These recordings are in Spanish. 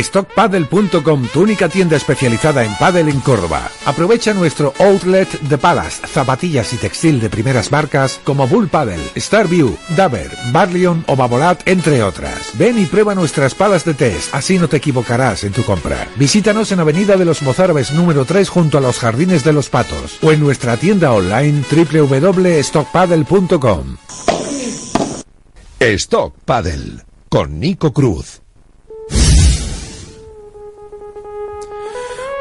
StockPaddle.com, tu única tienda especializada en paddle en Córdoba. Aprovecha nuestro outlet de palas, zapatillas y textil de primeras marcas como Bull Paddle, Starview, Daver, Barleon o Babolat, entre otras. Ven y prueba nuestras palas de test, así no te equivocarás en tu compra. Visítanos en Avenida de los Mozárabes número 3 junto a los Jardines de los Patos o en nuestra tienda online www.stockpaddle.com. Stock Paddle con Nico Cruz.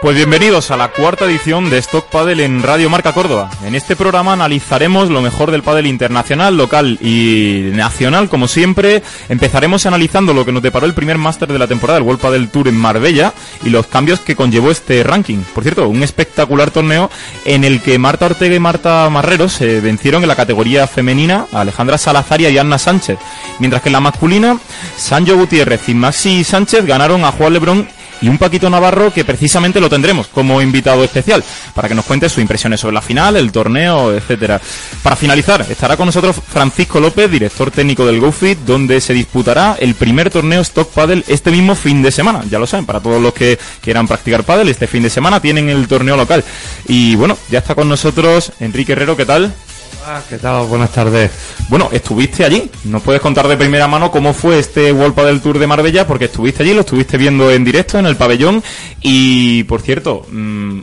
Pues bienvenidos a la cuarta edición de Stock Paddle en Radio Marca Córdoba. En este programa analizaremos lo mejor del pádel internacional, local y nacional, como siempre. Empezaremos analizando lo que nos deparó el primer máster de la temporada, el World Padel Tour en Marbella, y los cambios que conllevó este ranking. Por cierto, un espectacular torneo en el que Marta Ortega y Marta Marrero se vencieron en la categoría femenina Alejandra Salazar y Anna Sánchez. Mientras que en la masculina, Sancho Gutiérrez y Maxi Sánchez ganaron a Juan Lebrón y un Paquito Navarro que precisamente lo tendremos como invitado especial para que nos cuente sus impresiones sobre la final, el torneo, etcétera. Para finalizar, estará con nosotros Francisco López, director técnico del GoFit, donde se disputará el primer torneo Stock Paddle este mismo fin de semana. Ya lo saben, para todos los que quieran practicar paddle, este fin de semana tienen el torneo local. Y bueno, ya está con nosotros Enrique Herrero, ¿qué tal? Ah, ¿Qué tal? Buenas tardes. Bueno, estuviste allí. ¿Nos puedes contar de primera mano cómo fue este World del Tour de Marbella? Porque estuviste allí, lo estuviste viendo en directo en el pabellón. Y, por cierto, mmm,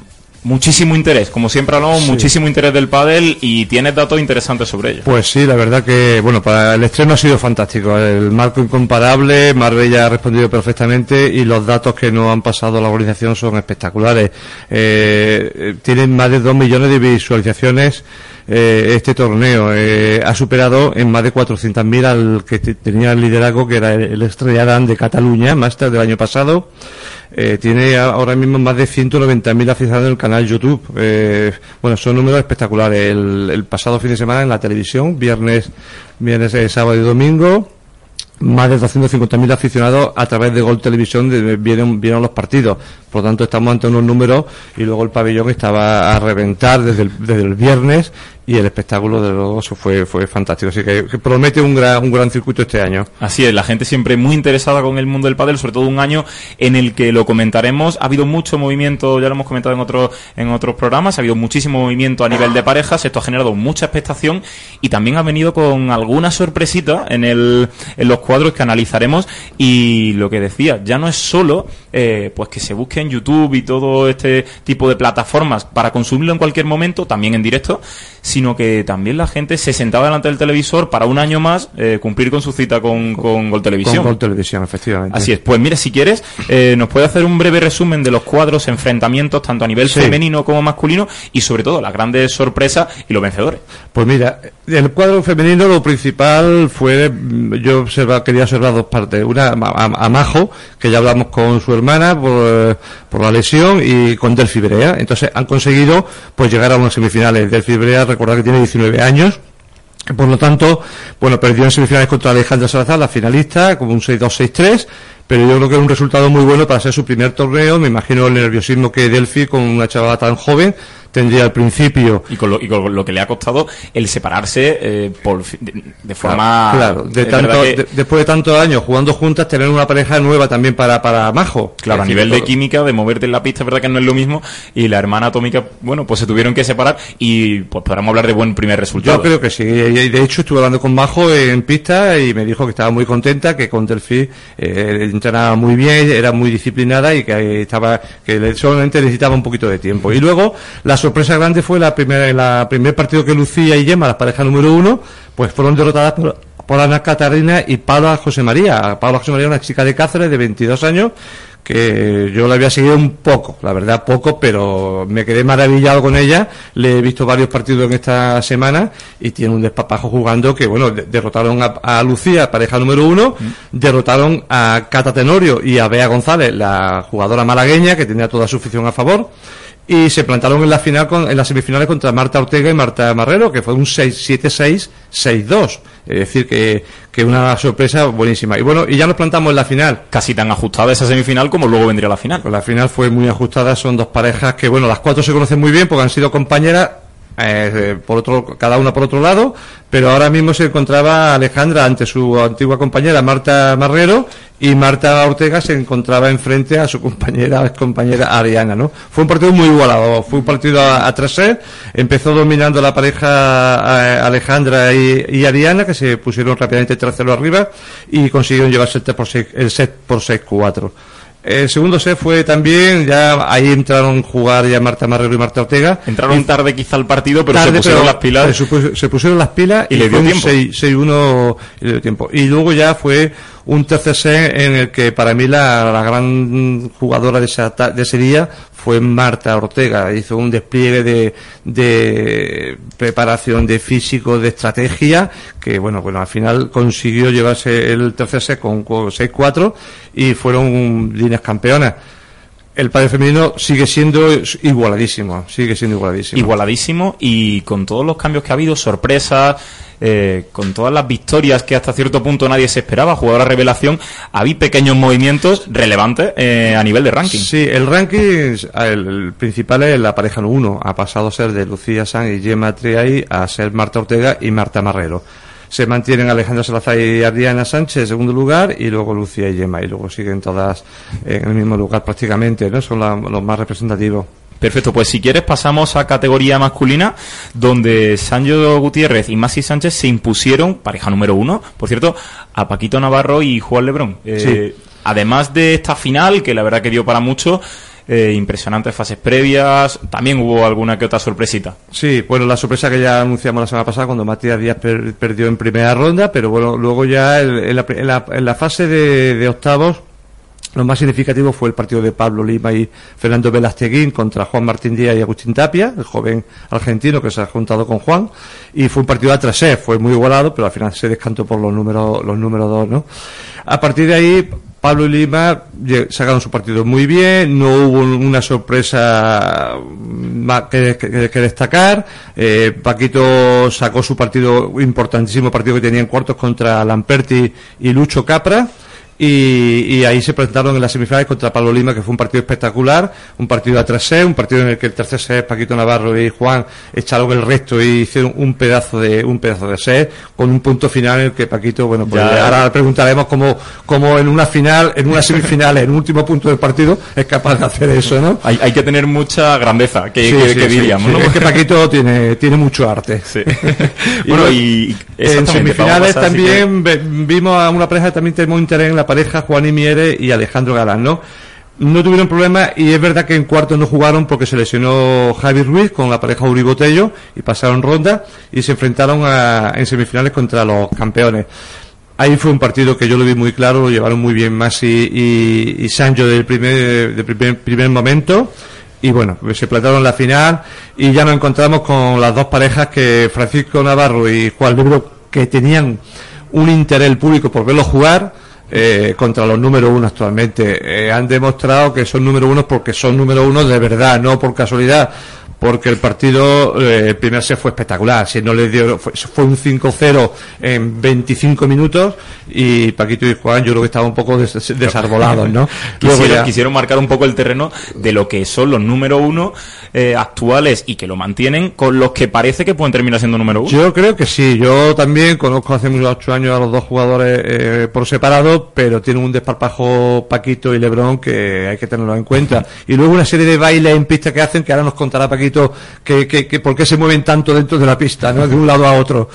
muchísimo interés. Como siempre hablamos, sí. muchísimo interés del pádel y tienes datos interesantes sobre ello. Pues sí, la verdad que, bueno, para el estreno ha sido fantástico. El marco incomparable, Marbella ha respondido perfectamente y los datos que nos han pasado a la organización son espectaculares. Eh, tienen más de dos millones de visualizaciones eh, este torneo. Eh, ha superado en más de 400.000 al que tenía el liderazgo, que era el Estrella Dan de Cataluña, máster del año pasado. Eh, tiene ahora mismo más de 190.000 aficionados en el canal YouTube. Eh, bueno, son números espectaculares. El, el, pasado fin de semana en la televisión, viernes, viernes, eh, sábado y domingo, más de 250.000 aficionados a través de Gol Televisión de, vieron, vieron los partidos. Por lo tanto, estamos ante unos números y luego el pabellón estaba a reventar desde el, viernes y el espectáculo de luego fue fue fantástico. Así que, que, promete un gran un gran circuito este año. Así es la gente siempre muy interesada con el mundo del pádel sobre todo un año en el que lo comentaremos. Ha habido mucho movimiento ya lo hemos comentado en otros en otros programas ha habido muchísimo movimiento a nivel de parejas esto ha generado mucha expectación y también ha venido con alguna sorpresita en el en los cuadros que analizaremos y lo que decía ya no es solo eh, pues que se busque en YouTube y todo este tipo de plataformas para consumirlo en cualquier momento también en directo sino que también la gente se sentaba delante del televisor para un año más eh, cumplir con su cita con, con Gol Televisión. Con Gol Televisión, efectivamente. Así es. Pues mira, si quieres, eh, nos puede hacer un breve resumen de los cuadros, enfrentamientos, tanto a nivel sí. femenino como masculino, y sobre todo las grandes sorpresas y los vencedores. Pues mira, el cuadro femenino lo principal fue, yo observa, quería observar dos partes. Una, a, a Majo, que ya hablamos con su hermana por, por la lesión, y con Delphi Brea. Entonces han conseguido pues llegar a unas semifinales. Delphi Brea, recordar que tiene 19 años. Por lo tanto, bueno, perdió en semifinales contra Alejandra Salazar, la finalista, como un 6-2-6-3, pero yo creo que es un resultado muy bueno para ser su primer torneo. Me imagino el nerviosismo que Delphi, con una chavala tan joven, tendría al principio. Y con lo, y con lo que le ha costado el separarse eh, por, de, de, forma. Claro, de tanto, que... de, después de tantos años jugando juntas, tener una pareja nueva también para, para Majo. Claro, a nivel de química, de moverte en la pista, es verdad que no es lo mismo. Y la hermana atómica, bueno, pues se tuvieron que separar y pues hablar de buen primer resultado. Yo creo que sí. Y de hecho, estuve hablando con Majo en pista y me dijo que estaba muy contenta, que con Delphi eh, entrenaba muy bien, era muy disciplinada y que estaba, que solamente necesitaba un poquito de tiempo. Y luego, la sorpresa grande fue la primera, la primer partido que Lucía y Gemma, la pareja número uno, pues fueron derrotadas por, por Ana Catarina y Paula José María. Paula José María, una chica de Cáceres de 22 años, que yo la había seguido un poco, la verdad poco, pero me quedé maravillado con ella. Le he visto varios partidos en esta semana y tiene un despapajo jugando que, bueno, de derrotaron a, a, Lucía, pareja número uno, mm. derrotaron a Cata Tenorio y a Bea González, la jugadora malagueña que tenía toda su afición a favor y se plantaron en la final con, en las semifinales contra Marta Ortega y Marta Marrero, que fue un 6-7-6-6-2. Es decir, que, que una sorpresa buenísima. Y bueno, y ya nos plantamos en la final. Casi tan ajustada esa semifinal como luego vendría la final. Pues la final fue muy ajustada, son dos parejas que, bueno, las cuatro se conocen muy bien porque han sido compañeras eh, por otro, cada una por otro lado, pero ahora mismo se encontraba Alejandra ante su antigua compañera Marta Marrero y Marta Ortega se encontraba enfrente a su compañera, compañera Ariana, ¿no? Fue un partido muy igualado, fue un partido a, a tres empezó dominando la pareja eh, Alejandra y, Ariana, que se pusieron rápidamente 3-0 arriba y consiguieron llevarse el set por 6, el set por 6-4. El segundo set fue también, ya ahí entraron a jugar ya Marta Marrero y Marta Ortega. Entraron tarde quizá al partido, pero se pusieron las pilas. Se, pusieron las pilas y, le dio tiempo. 6-1 y le dio tiempo. Y luego ya fue un tercer set en el que para mí la, la gran jugadora de, esa, de ese día fue Marta Ortega. Hizo un despliegue de, de preparación de físico, de estrategia, que bueno, bueno, al final consiguió llevarse el tercer set con 6-4 y fueron líneas campeonas el padre femenino sigue siendo igualadísimo, sigue siendo igualadísimo. Igualadísimo y con todos los cambios que ha habido, sorpresas, eh, con todas las victorias que hasta cierto punto nadie se esperaba, jugadora revelación, había pequeños movimientos relevantes eh, a nivel de ranking. Sí, el ranking, el, principal es la pareja 1, ha pasado a ser de Lucía San y Gemma Triay a ser Marta Ortega y Marta Marrero se mantienen Alejandra Salazar y Adriana Sánchez en segundo lugar y luego Lucía y Gemma y luego siguen todas en el mismo lugar prácticamente, ¿no? Son los más representativos. Perfecto, pues si quieres pasamos a categoría masculina, donde Sancho Gutiérrez y Masi Sánchez se impusieron, pareja número uno, por cierto, a Paquito Navarro y Juan Lebrón. Eh, además de esta final, que la verdad que dio para mucho, eh, impresionantes fases previas, también hubo alguna que otra sorpresita. Sí, bueno, la sorpresa que ya anunciamos la semana pasada cuando Matías Díaz perdió en primera ronda, pero bueno, luego ya en, la, fase de, octavos lo más significativo fue el partido de Pablo Lima y Fernando Velasteguín contra Juan Martín Díaz y Agustín Tapia, el joven argentino que se ha juntado con Juan, y fue un partido a 3 fue muy igualado, pero al final se descantó por los números, los números dos, ¿no? A partir de ahí, Pablo y Lima sacaron su partido muy bien, no hubo una sorpresa que, que, destacar. Eh, Paquito sacó su partido, importantísimo partido que tenía en cuartos contra Lamperti y Lucho Capra. Y, ahí se presentaron en las semifinales contra Pablo Lima, que fue un partido espectacular, un partido a 3 un partido en el que el tercer set Paquito Navarro y Juan echaron el resto y hicieron un pedazo de un pedazo de set, con un punto final en el que Paquito, bueno, pues ahora preguntaremos cómo, cómo en una final, en una semifinal, en un último punto del partido, es capaz de hacer eso, ¿no? Hay, hay que tener mucha grandeza, que, diríamos, ¿no? Es que Paquito tiene, tiene mucho arte. bueno, y, en semifinales también vimos a una pareja también tenemos interés en la pareja Juan y Miere y Alejandro Galán, ¿no? No tuvieron problemas y es verdad que en cuartos no jugaron porque se lesionó Javi Ruiz con la pareja Uri Botello y pasaron ronda y se enfrentaron en semifinales contra los campeones. Ahí fue un partido que yo lo vi muy claro, lo llevaron muy bien Masi y, Sancho del primer, del primer, primer momento y bueno, se plantaron la final y ya nos encontramos con las dos parejas que Francisco Navarro y Juan Libro que tenían un interés público por verlo jugar eh, contra los número uno actualmente. Eh, han demostrado que son número uno porque son número uno de verdad, no por casualidad porque el partido, eh, el primer set fue espectacular. Si no le dio, fue, un 5-0 en 25 minutos y Paquito y Juan yo creo que estaban un poco desarbolados, ¿no? quisieron, quisieron, marcar un poco el terreno de lo que son los número uno eh, actuales y que lo mantienen con los que parece que pueden terminar siendo número uno. Yo creo que sí. Yo también conozco hace unos ocho años a los dos jugadores eh, por separado, pero tienen un desparpajo Paquito y Lebrón que hay que tenerlo en cuenta. Y luego una serie de bailes en pista que hacen que ahora nos contará Paquito que, que, por qué se mueven tanto dentro de la pista, ¿no? De un lado a otro.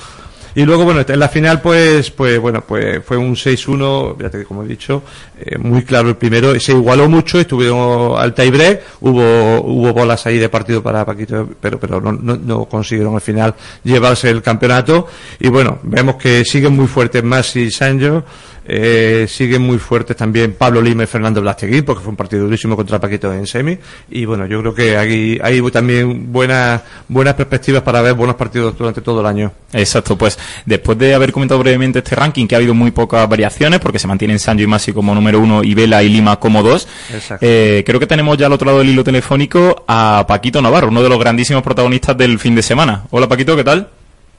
Y luego, bueno, en la final, pues, pues bueno, pues fue un 6-1, fíjate que como he dicho, eh, muy claro el primero, se igualó mucho, estuvieron al tiebreak, hubo, hubo bolas ahí de partido para Paquito, pero, pero no, no, no, consiguieron al final llevarse el campeonato. Y bueno, vemos que siguen muy fuertes Masi y Sancho, eh, siguen muy fuertes también Pablo Lima y Fernando Blasteguín, porque fue un partido durísimo contra Paquito en semi. Y bueno, yo creo que hay, hay también buenas, buenas perspectivas para ver buenos partidos durante todo el año. Exacto, pues después de haber comentado brevemente este ranking, que ha habido muy pocas variaciones, porque se mantienen Sancho y Masi como número uno y Vela y Lima como dos, eh, creo que tenemos ya al otro lado del hilo telefónico a Paquito Navarro, uno de los grandísimos protagonistas del fin de semana. Hola Paquito, ¿qué tal?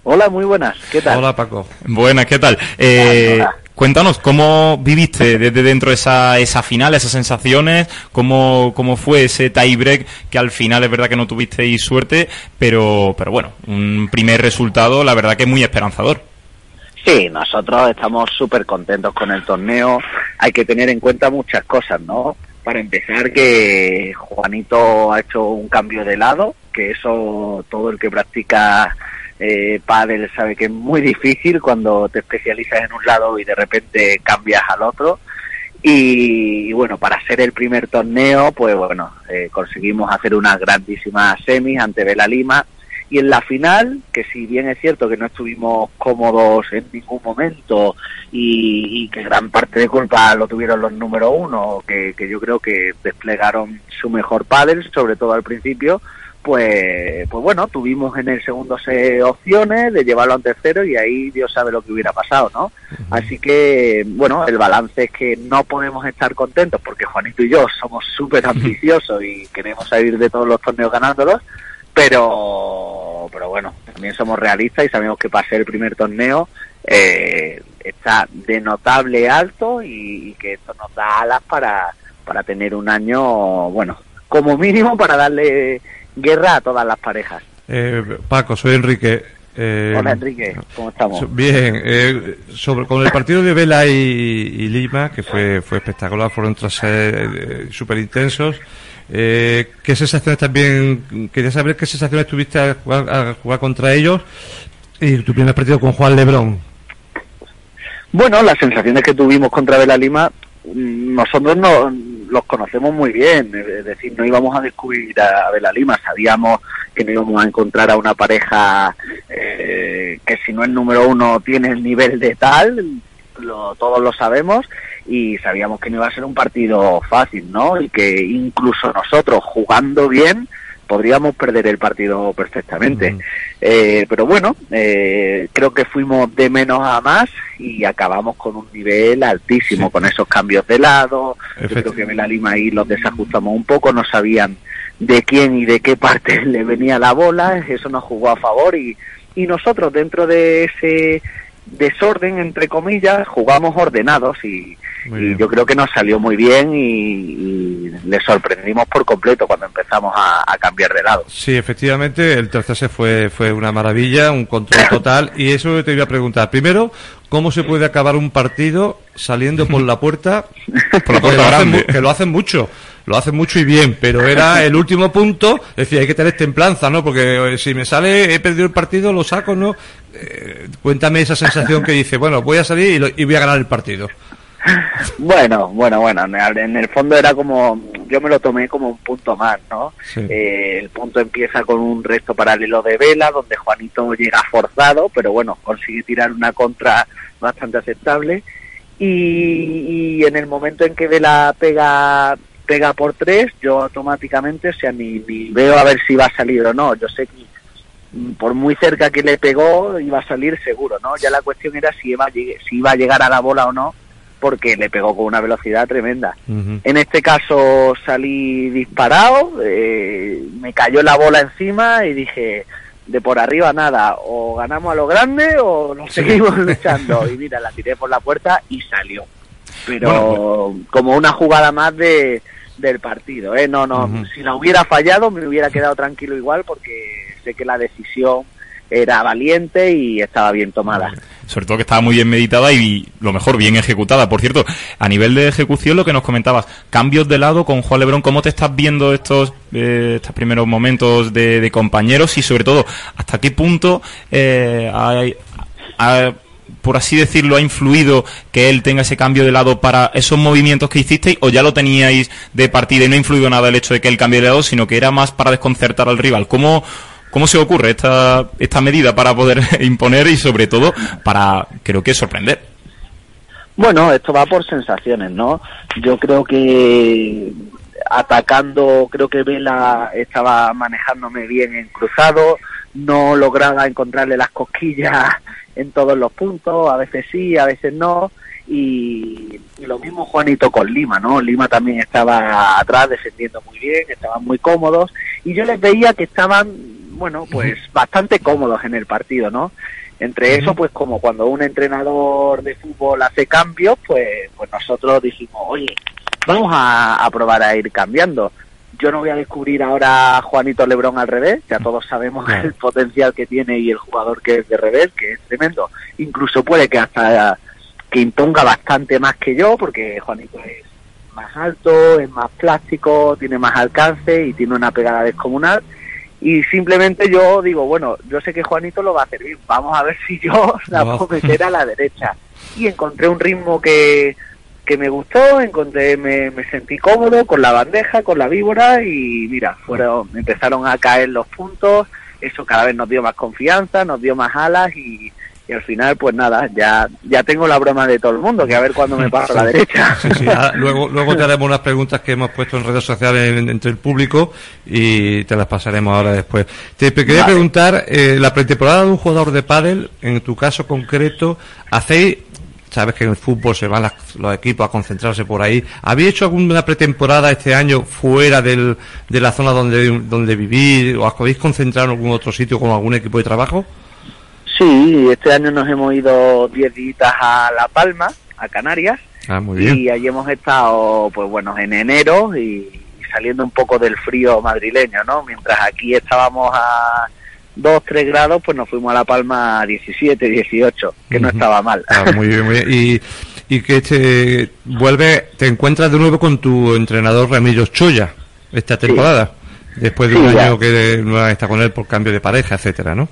Hola, muy buenas. ¿Qué tal? Hola, Paco. Buenas, ¿qué tal? Eh, Cuéntanos, ¿cómo viviste desde dentro esa, esa final, esas sensaciones? ¿Cómo, ¿Cómo fue ese tiebreak que al final es verdad que no tuvisteis suerte, pero, pero bueno, un primer resultado la verdad que es muy esperanzador? Sí, nosotros estamos súper contentos con el torneo. Hay que tener en cuenta muchas cosas, ¿no? Para empezar, que Juanito ha hecho un cambio de lado, que eso todo el que practica eh, pádel sabe que es muy difícil cuando te especializas en un lado y de repente cambias al otro. Y, bueno, para ser el primer torneo, pues bueno, eh, conseguimos hacer una grandísima semis ante Vela Lima. Y en la final, que si bien es cierto que no estuvimos cómodos en ningún momento y, que gran parte de culpa lo tuvieron los número uno, que, que yo creo que desplegaron su mejor pádel, sobre todo al principio, pues, pues bueno, tuvimos en el segundo set opciones de llevarlo al tercero y ahí Dios sabe lo que hubiera pasado, ¿no? Así que, bueno, el balance es que no podemos estar contentos porque Juanito y yo somos súper ambiciosos y queremos salir de todos los torneos ganándolos, pero, pero bueno, también somos realistas y sabemos que para ser el primer torneo eh, está de notable alto y, y que esto nos da alas para, para tener un año, bueno, como mínimo para darle guerra a todas las parejas. Eh, Paco, soy Enrique. Eh, Hola Enrique, ¿cómo estamos? Bien, eh, sobre con el partido de Vela y, Lima, que fue fue espectacular, fueron tras eh, súper intensos. Eh, ¿Qué sensaciones también, quería saber qué sensaciones tuviste a jugar, a jugar contra ellos y tu primer partido con Juan Lebrón? Bueno, las sensaciones que tuvimos contra Vela Lima, mm, nosotros no, los conocemos muy bien, es decir, no íbamos a descubrir a Bela Lima, sabíamos que no íbamos a encontrar a una pareja eh, que si no es número uno tiene el nivel de tal, lo, todos lo sabemos, y sabíamos que no iba a ser un partido fácil, ¿no? Y que incluso nosotros jugando bien, podríamos perder el partido perfectamente. Eh, pero bueno, eh, creo que fuimos de menos a más y acabamos con un nivel altísimo, con esos cambios de lado. Yo creo que en la Lima ahí los desajustamos un poco, no sabían de quién y de qué parte le venía la bola, eso nos jugó a favor y, y nosotros dentro de ese desorden, entre comillas, jugamos ordenados y, yo creo que nos salió muy bien y, le sorprendimos por completo cuando empezamos a, cambiar de lado. Sí, efectivamente, el tercer set fue, fue una maravilla, un control total y eso te iba a preguntar. Primero, ¿cómo se puede acabar un partido saliendo por la puerta, por la puerta que lo hacen mucho? lo hace mucho y bien, pero era el último punto, decía, hay que tener templanza, ¿no? Porque eh, si me sale, he perdido el partido, lo saco, ¿no? Eh, cuéntame esa sensación que dice, bueno, voy a salir y, voy a ganar el partido. Bueno, bueno, bueno, en el fondo era como, yo me lo tomé como un punto más, ¿no? Eh, el punto empieza con un resto paralelo de vela, donde Juanito llega forzado, pero bueno, consigue tirar una contra bastante aceptable. Y, y en el momento en que Vela pega pega por tres, yo automáticamente, o sea, ni, veo a ver si va a salir o no. Yo sé que por muy cerca que le pegó, iba a salir seguro, ¿no? Ya la cuestión era si iba si iba a llegar a la bola o no, porque le pegó con una velocidad tremenda. En este caso salí disparado, eh, me cayó la bola encima y dije, de por arriba nada, o ganamos a lo grande o nos seguimos luchando. Y mira, la tiré por la puerta y salió. Pero pues como una jugada más de del partido. ¿eh? No, no, si la hubiera fallado me hubiera quedado tranquilo igual porque sé que la decisión era valiente y estaba bien tomada. Sobre todo que estaba muy bien meditada y lo mejor, bien ejecutada. Por cierto, a nivel de ejecución, lo que nos comentabas, cambios de lado con Juan Lebrón, ¿cómo te estás viendo estos, eh, estos primeros momentos de, compañeros y sobre todo, hasta qué punto eh, por así decirlo, ha influido que él tenga ese cambio de lado para esos movimientos que hicisteis o ya lo teníais de partida y no ha influido nada el hecho de que él cambie de lado, sino que era más para desconcertar al rival? ¿Cómo, cómo se ocurre esta, esta medida para poder imponer y sobre todo para, creo que, sorprender? Bueno, esto va por sensaciones, ¿no? Yo creo que atacando, creo que Vela estaba manejándome bien en cruzado, no lograba encontrarle las cosquillas en todos los puntos, a veces sí, a veces no, y, lo mismo Juanito con Lima, ¿no? Lima también estaba atrás defendiendo muy bien, estaban muy cómodos, y yo les veía que estaban, bueno, pues bastante cómodos en el partido, ¿no? Entre eso, pues como cuando un entrenador de fútbol hace cambios, pues, pues nosotros dijimos, oye, vamos a, a probar a ir cambiando. Yo no voy a descubrir ahora a Juanito Lebrón al revés, ya todos sabemos el potencial que tiene y el jugador que es de revés, que es tremendo. Incluso puede que hasta que imponga bastante más que yo, porque Juanito es más alto, es más plástico, tiene más alcance y tiene una pegada descomunal. Y simplemente yo digo, bueno, yo sé que Juanito lo va a hacer bien, vamos a ver si yo la puedo meter a la derecha. Y encontré un ritmo que, que me gustó, encontré, me, me sentí cómodo con la bandeja, con la víbora y mira, fueron, empezaron a caer los puntos, eso cada vez nos dio más confianza, nos dio más alas y, y al final pues nada, ya, ya tengo la broma de todo el mundo, que a ver cuándo me paso a la derecha. Sí, sí. Ahora, luego, luego te haremos unas preguntas que hemos puesto en redes sociales en- entre el público y te las pasaremos ahora después. Te quería Vale. preguntar, eh, la pretemporada de un jugador de pádel, en tu caso concreto, ¿hacéis, sabes que en el fútbol se van las- los equipos a concentrarse por ahí, ¿habéis hecho alguna pretemporada este año fuera del, de la zona donde, donde vivís o os habéis concentrado en algún otro sitio con algún equipo de trabajo? Sí, este año nos hemos ido 10 días a La Palma, a Canarias, Ah, muy bien. y allí hemos estado, pues bueno, en enero y, saliendo un poco del frío madrileño, ¿no? Mientras aquí estábamos a 2, 3 grados, pues nos fuimos a La Palma a 17, 18, que no estaba mal. Ah, muy bien, muy bien. Y, y que te vuelve, te encuentras de nuevo con tu entrenador Ramiro Choya esta temporada, después de Sí, un ya. año que no está con él por cambio de pareja, etcétera, ¿no?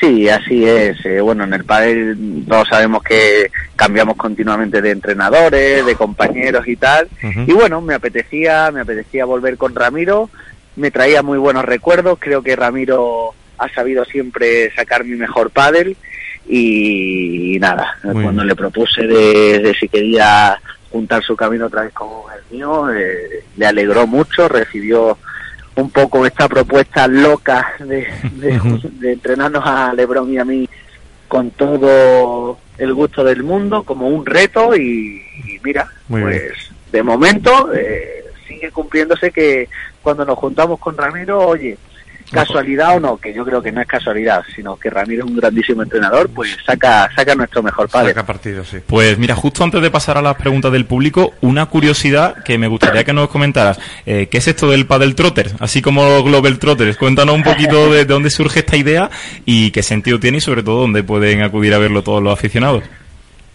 Sí, así es. Eh, bueno, en el pádel todos sabemos que cambiamos continuamente de entrenadores, de compañeros y tal. Y bueno, me apetecía, me apetecía volver con Ramiro. Me traía muy buenos recuerdos. Creo que Ramiro ha sabido siempre sacar mi mejor pádel. Y, nada, Muy cuando bien. le propuse de, de si quería juntar su camino otra vez con el mío, eh, le alegró mucho, recibió un poco esta propuesta loca de, de, de entrenarnos a Lebron y a mí con todo el gusto del mundo como un reto y, y mira, Muy pues bien. de momento eh, sigue cumpliéndose que cuando nos juntamos con Ramiro, oye, casualidad o no, que yo creo que no es casualidad, sino que Ramiro es un grandísimo entrenador, pues saca saca nuestro mejor padre. Saca partido, sí. Pues mira, justo antes de pasar a las preguntas del público, una curiosidad que me gustaría que nos comentaras. Eh, ¿Qué es esto del paddle trotter? Así como Global Trotters. Cuéntanos un poquito de, de dónde surge esta idea y qué sentido tiene y sobre todo dónde pueden acudir a verlo todos los aficionados.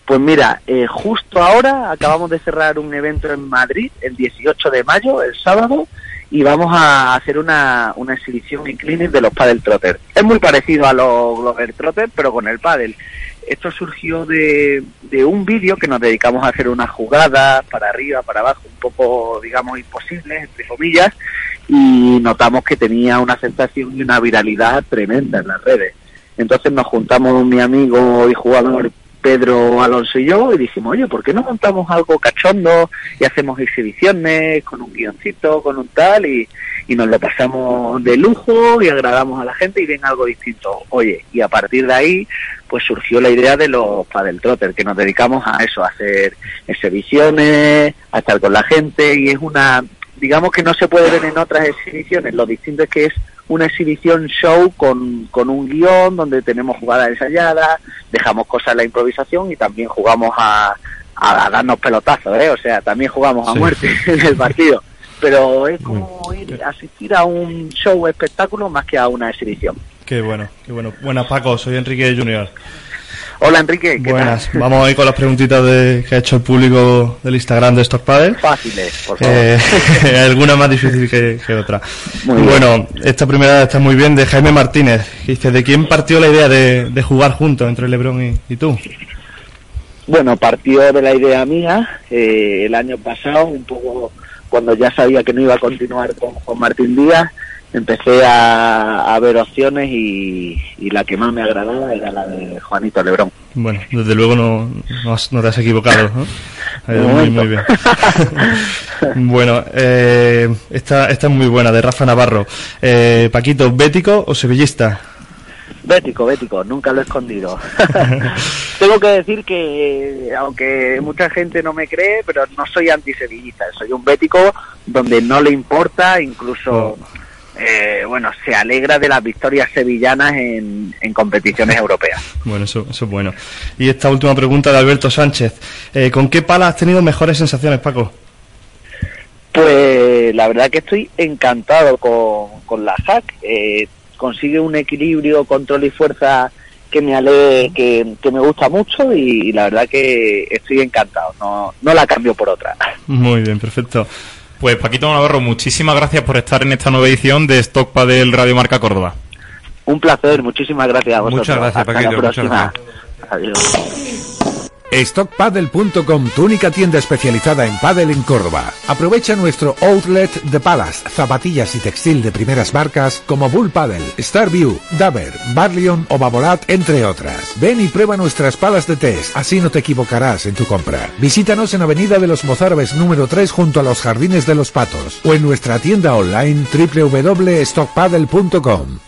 Pues mira, eh, justo ahora acabamos de cerrar un evento en Madrid, el 18 de mayo, el sábado, y vamos a hacer una, una exhibición en clinic de los paddle trotter. Es muy parecido a los Glover Trotter, pero con el paddle. Esto surgió de, de un vídeo que nos dedicamos a hacer unas jugadas para arriba, para abajo, un poco, digamos, imposibles, entre comillas, y notamos que tenía una aceptación y una viralidad tremenda en las redes. Entonces nos juntamos mi amigo y jugador Pedro Alonso y yo y dijimos, oye, ¿por qué no montamos algo cachondo y hacemos exhibiciones con un guioncito, con un tal y, y nos lo pasamos de lujo y agradamos a la gente y ven algo distinto? Oye, y a partir de ahí pues surgió la idea de los Padel Trotter, que nos dedicamos a eso, a hacer exhibiciones, a estar con la gente y es una, digamos que no se puede ver en otras exhibiciones, lo distinto es que es una exhibición show con, con un guion donde tenemos jugadas ensayadas, dejamos cosas a la improvisación y también jugamos a, a, a darnos pelotazos, ¿eh? o sea, también jugamos a Sí. muerte en el partido. Pero es como ir a asistir a un show espectáculo más que a una exhibición. Qué bueno, qué bueno. Buenas, Paco, soy Enrique Junior. Hola Enrique, ¿qué Buenas, tal? vamos a ir con las preguntitas de, que ha hecho el público del Instagram de Stock Padel. Fáciles, por favor. Eh, alguna más difícil que, que otra. Muy bien. bueno, esta primera está muy bien de Jaime Martínez. que dice, ¿de quién partió la idea de, de jugar juntos entre Lebron y, y tú? Bueno, partió de la idea mía eh, el año pasado, un poco cuando ya sabía que no iba a continuar con Juan Martín Díaz, empecé a, a ver opciones y, y la que más me agradaba era la de Juanito Lebrón. Bueno, desde luego no, no, has- no te has equivocado. ¿no? Muy, muy bien. bueno, eh, esta, esta es muy buena, de Rafa Navarro. Eh, Paquito, ¿bético o sevillista? Bético, bético, nunca lo he escondido. Tengo que decir que, aunque mucha gente no me cree, pero no soy antisevillista, soy un bético donde no le importa, incluso eh, bueno, se alegra de las victorias sevillanas en, en competiciones europeas. Bueno, eso, eso es bueno. Y esta última pregunta de Alberto Sánchez. Eh, ¿Con qué pala has tenido mejores sensaciones, Paco? Pues la verdad que estoy encantado con, con la hack. Eh, consigue un equilibrio, control y fuerza que me ale, que, que me gusta mucho y, y la verdad que estoy encantado. No, no la cambio por otra. Muy bien, perfecto. Pues Paquito Navarro, muchísimas gracias por estar en esta nueva edición de Stock Padel Radio Marca Córdoba. Un placer, muchísimas gracias a vosotros. Muchas gracias, Hasta Paquito, la muchas próxima. Adiós. StockPaddle.com, tu única tienda especializada en pádel en Córdoba. Aprovecha nuestro outlet de palas, zapatillas y textil de primeras marcas como Bull Paddle, Starview, Daver, Barleon o Babolat, entre otras. Ven y prueba nuestras palas de test, así no te equivocarás en tu compra. Visítanos en Avenida de los Mozárabes número 3 junto a los Jardines de los Patos o en nuestra tienda online www.stockpaddle.com.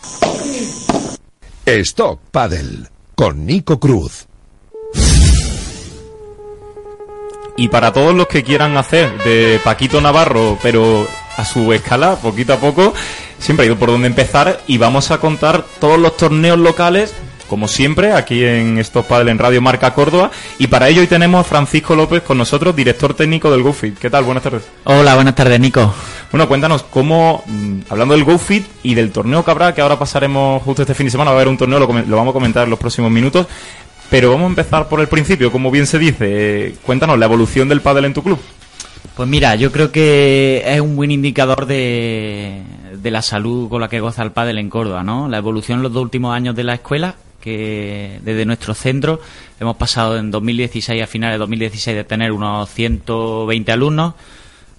Stock Paddle con Nico Cruz. Y para todos los que quieran hacer de Paquito Navarro, pero a su escala, poquito a poco, siempre hay por dónde empezar y vamos a contar todos los torneos locales, como siempre, aquí en Stop Paddle en Radio Marca Córdoba. Y para ello hoy tenemos a Francisco López con nosotros, director técnico del GoFit. ¿Qué tal? Buenas tardes. Hola, buenas tardes, Nico. Bueno, cuéntanos cómo, mm, hablando del GoFit y del torneo que habrá, que ahora pasaremos justo este fin de semana, va a haber un torneo, lo, lo vamos a comentar en los próximos minutos. Pero vamos a empezar por el principio, como bien se dice. Cuéntanos la evolución del pádel en tu club. Pues mira, yo creo que es un buen indicador de, de la salud con la que goza el pádel en Córdoba, ¿no? La evolución en los dos últimos años de la escuela, que desde nuestro centro hemos pasado en 2016 a finales de 2016 de tener unos 120 alumnos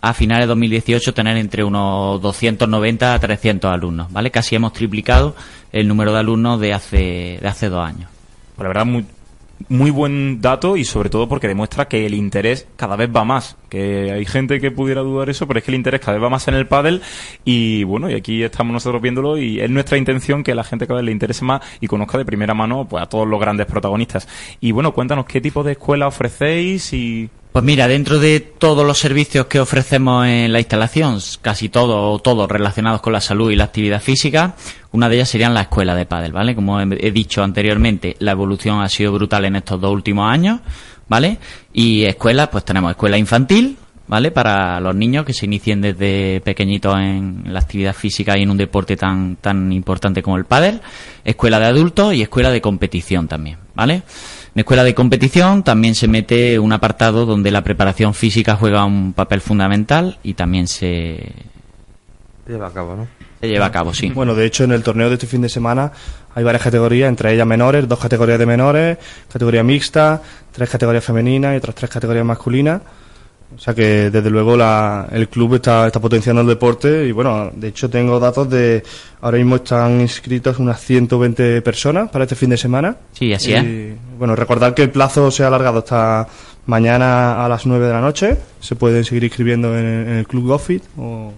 a finales de 2018 tener entre unos 290 a 300 alumnos, ¿vale? Casi hemos triplicado el número de alumnos de hace de hace dos años. Pues la verdad, muy, muy buen dato y sobre todo porque demuestra que el interés cada vez va más. Que hay gente que pudiera dudar eso, pero es que el interés cada vez va más en el pádel y bueno, y aquí estamos nosotros viéndolo y es nuestra intención que la gente cada vez le interese más y conozca de primera mano pues a todos los grandes protagonistas. Y bueno, cuéntanos qué tipo de escuela ofrecéis y... Pues mira, dentro de todos los servicios que ofrecemos en la instalación, casi todos o todos relacionados con la salud y la actividad física, una de ellas serían la escuela de pádel, ¿vale? Como he dicho anteriormente, la evolución ha sido brutal en estos dos últimos años, ¿vale? Y escuelas, pues tenemos escuela infantil, ¿vale? Para los niños que se inicien desde pequeñitos en la actividad física y en un deporte tan, tan importante como el pádel, escuela de adultos y escuela de competición también, ¿vale? En escuela de competición también se mete un apartado donde la preparación física juega un papel fundamental y también se, Lleva a cabo, ¿no? se lleva a cabo, sí. Bueno, de hecho, en el torneo de este fin de semana hay varias categorías, entre ellas menores, dos categorías de menores, categoría mixta, tres categorías femeninas y otras tres categorías masculinas. O sea que, desde luego, la, el club está, está potenciando el deporte y, bueno, de hecho, tengo datos de. Ahora mismo están inscritos unas 120 personas para este fin de semana. Sí, así es. Bueno, recordar que el plazo se ha alargado hasta mañana a las 9 de la noche. Se pueden seguir inscribiendo en, el- en el Club Gofit o,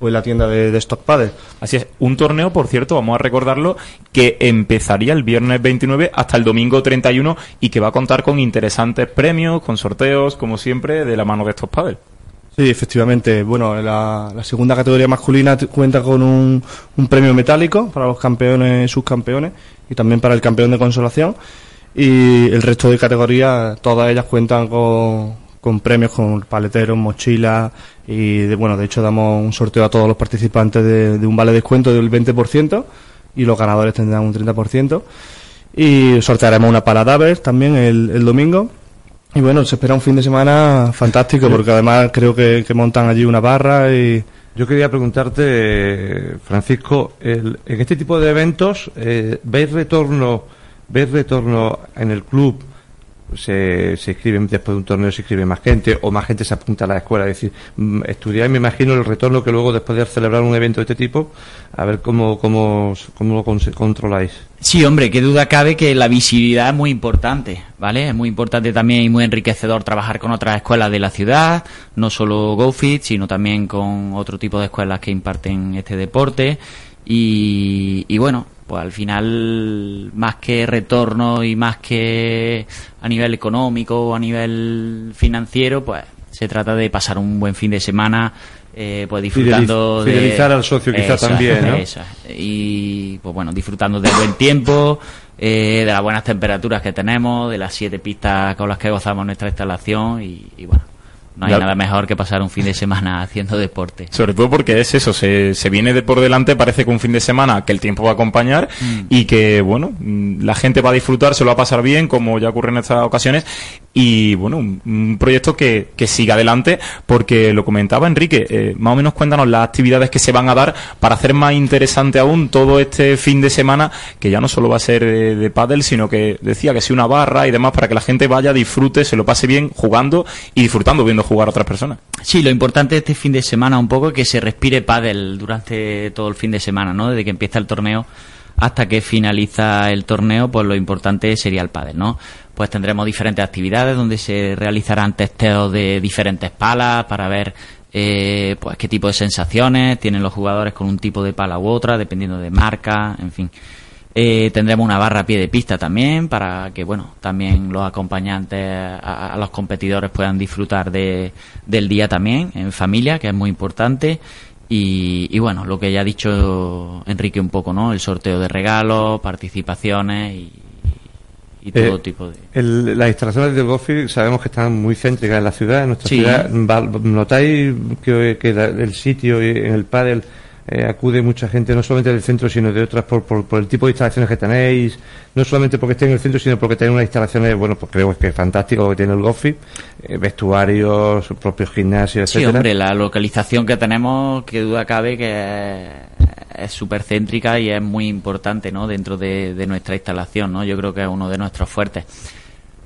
o en la tienda de, de Stock Padel. Así es, un torneo, por cierto, vamos a recordarlo, que empezaría el viernes 29 hasta el domingo 31 y que va a contar con interesantes premios, con sorteos, como siempre, de la mano de estos padres. Sí, efectivamente. Bueno, la, la segunda categoría masculina cuenta con un, un premio metálico para los campeones subcampeones y también para el campeón de consolación. Y el resto de categorías, todas ellas cuentan con, con premios, con paleteros, mochilas y, de, bueno, de hecho damos un sorteo a todos los participantes de, un vale descuento del 20% y los ganadores tendrán un 30%. Y sortearemos una Daver también el, domingo. Y bueno, se espera un fin de semana fantástico porque además creo que, montan allí una barra y... Yo quería preguntarte, Francisco, el- en este tipo de eventos, eh, ¿veis retorno, veis retorno en el club? Se, se inscriben después de un torneo, se inscribe más gente o más gente se apunta a la escuela. Es decir, mm, estudiáis, me imagino, el retorno que luego, después de celebrar un evento de este tipo, a ver cómo, cómo, cómo lo controláis. Sí, hombre, qué duda cabe que la visibilidad es muy importante, ¿vale? Es muy importante también y muy enriquecedor trabajar con otras escuelas de la ciudad, no solo GoFit, sino también con otro tipo de escuelas que imparten este deporte. Y, y bueno, pues al final, más que retorno y más que a nivel económico o a nivel financiero, pues Se trata de pasar un buen fin de semana, eh, pues disfrutando Fideliz- fidelizar al socio quizá Eso es, también, ¿no? eso. Y pues bueno, disfrutando del buen tiempo, eh, de las buenas temperaturas que tenemos, de las siete pistas con las que gozamos nuestra instalación y, y bueno, no hay nada mejor que pasar un fin de semana haciendo deporte. Sobre todo porque es eso, se, se viene de por delante, parece que un fin de semana que el tiempo va a acompañar y que, bueno, mm, la gente va a disfrutar, se lo va a pasar bien, como ya ocurre en estas ocasiones. Y, bueno, un, un proyecto que, que siga adelante, porque lo comentaba Enrique, eh, más o menos cuéntanos las actividades que se van a dar para hacer más interesante aún todo este fin de semana, que ya no solo va a ser de, de pádel, sino que decía que sí una barra y demás, para que la gente vaya, disfrute, se lo pase bien jugando y disfrutando viendo jugar a otras personas. Sí, lo importante este fin de semana un poco es que se respire pádel durante todo el fin de semana, ¿no? Desde que empieza el torneo hasta que finaliza el torneo, pues lo importante sería el pádel, ¿no? Pues tendremos diferentes actividades donde se realizarán testeos de diferentes palas para ver eh, pues qué tipo de sensaciones tienen los jugadores con un tipo de pala u otra, dependiendo de marca, en fin. Eh, tendremos una barra a pie de pista también para que bueno también los acompañantes a, a los competidores puedan disfrutar de, del día también en familia que es muy importante y, y bueno lo que ya ha dicho Enrique un poco no el sorteo de regalos participaciones y, y todo Eh, tipo de el- las instalaciones del Gofi sabemos que están muy céntricas en la ciudad, en nuestra Sí. ciudad. ¿Notáis que, que el sitio y en el pádel eh, acude mucha gente, no solamente del centro, sino de otras, por, por, por el tipo de instalaciones que tenéis? No solamente porque esté en el centro, sino porque tenéis unas instalaciones, bueno, pues creo que es fantástico lo que tiene el Gofi, eh, vestuarios, propios gimnasios, Sí, etcétera. hombre, la localización que tenemos, que duda cabe que es súper céntrica y es muy importante, ¿no? Dentro de, de nuestra instalación, ¿no? Yo creo que es uno de nuestros fuertes.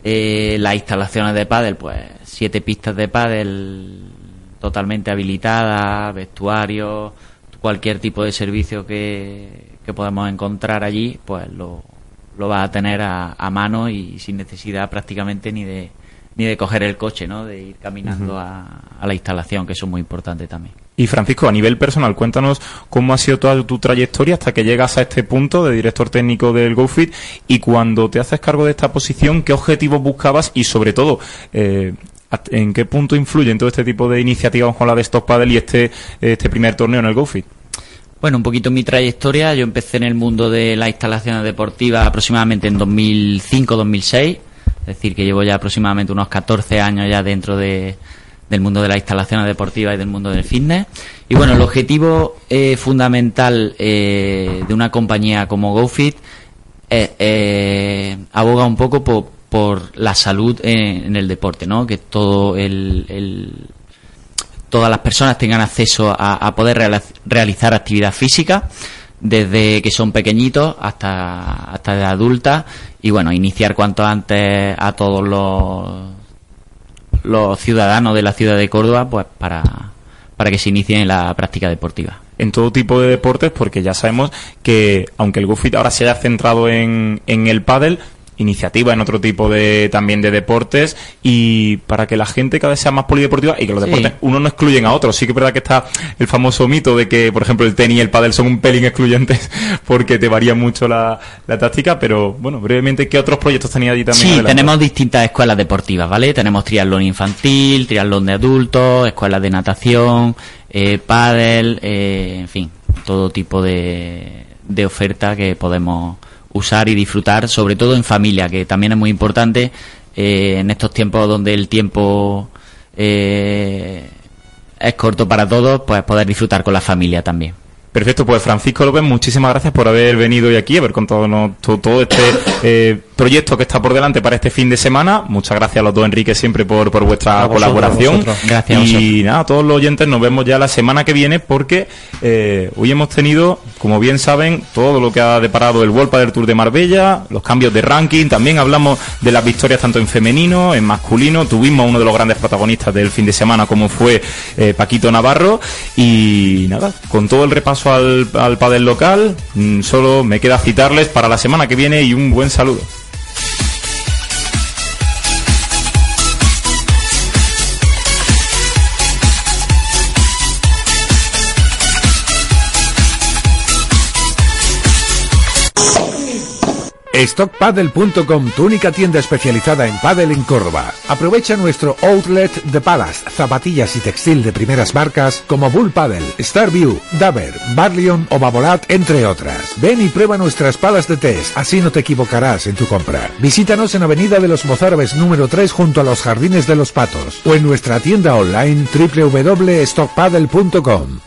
Eh, las instalaciones de pádel, pues siete pistas de pádel totalmente habilitadas, vestuarios, cualquier tipo de servicio que, que podamos encontrar allí, pues lo, lo va a tener a, a mano y sin necesidad prácticamente ni de ni de coger el coche, ¿no? De ir caminando a, a la instalación, que eso es muy importante también. Y Francisco, a nivel personal, cuéntanos cómo ha sido toda tu trayectoria hasta que llegas a este punto de director técnico del GoFit y cuando te haces cargo de esta posición, qué objetivos buscabas y sobre todo, eh, en qué punto influyen todo este tipo de iniciativas con la de Stock Paddle y este, este primer torneo en el GoFit. Bueno, un poquito mi trayectoria. Yo empecé en el mundo de las instalaciones deportivas aproximadamente en 2005-2006. Es decir, que llevo ya aproximadamente unos 14 años ya dentro de, del mundo de las instalaciones deportivas y del mundo del fitness. Y bueno, el objetivo eh, fundamental eh, de una compañía como GoFit eh, aboga un poco por, por la salud en, el deporte, ¿no? Que todo el, todas las personas tengan acceso a, poder realizar actividad física desde que son pequeñitos hasta hasta de adultas y bueno iniciar cuanto antes a todos los los ciudadanos de la ciudad de Córdoba pues para para que se inicien en la práctica deportiva. en todo tipo de deportes porque ya sabemos que aunque el GoFit ahora se haya centrado en, en el pádel iniciativa en otro tipo de también de deportes y para que la gente cada vez sea más polideportiva y que los Sí. deportes uno no excluyen a otros sí que es verdad que está el famoso mito de que por ejemplo el tenis y el pádel son un pelín excluyentes porque te varía mucho la, la táctica pero bueno brevemente qué otros proyectos tenía allí también Sí, adelante? tenemos distintas escuelas deportivas, ¿vale? Tenemos triatlón infantil, triatlón de adultos, escuelas de natación, eh, pádel, eh, en fin, todo tipo de, de oferta que podemos usar y disfrutar, sobre todo en familia, que también es muy importante eh, en estos tiempos donde el tiempo eh, es corto para todos, pues poder disfrutar con la familia también. Perfecto, pues Francisco López, muchísimas gracias por haber venido hoy aquí, haber contado todo, todo este eh, proyecto que está por delante para este fin de semana. Muchas gracias a los dos, Enrique, siempre por, por vuestra A vosotros, colaboración. a vosotros. Gracias a Y nada, a todos los oyentes nos vemos ya la semana que viene porque eh, hoy hemos tenido, como bien saben, todo lo que ha deparado el World del Tour de Marbella, los cambios de ranking, también hablamos de las victorias tanto en femenino, en masculino, tuvimos uno de los grandes protagonistas del fin de semana como fue eh, Paquito Navarro y nada, con todo el repaso al, al pádel local, mm, solo me queda citarles para la semana que viene y un buen saludo. Stockpaddle.com, tu única tienda especializada en paddle en Córdoba. Aprovecha nuestro outlet de palas, zapatillas y textil de primeras marcas como Bull Paddle, Starview, Daver, Barleon o Babolat, entre otras. Ven y prueba nuestras palas de test, así no te equivocarás en tu compra. Visítanos en Avenida de los Mozárabes número 3 junto a los Jardines de los Patos o en nuestra tienda online www.stockpaddle.com.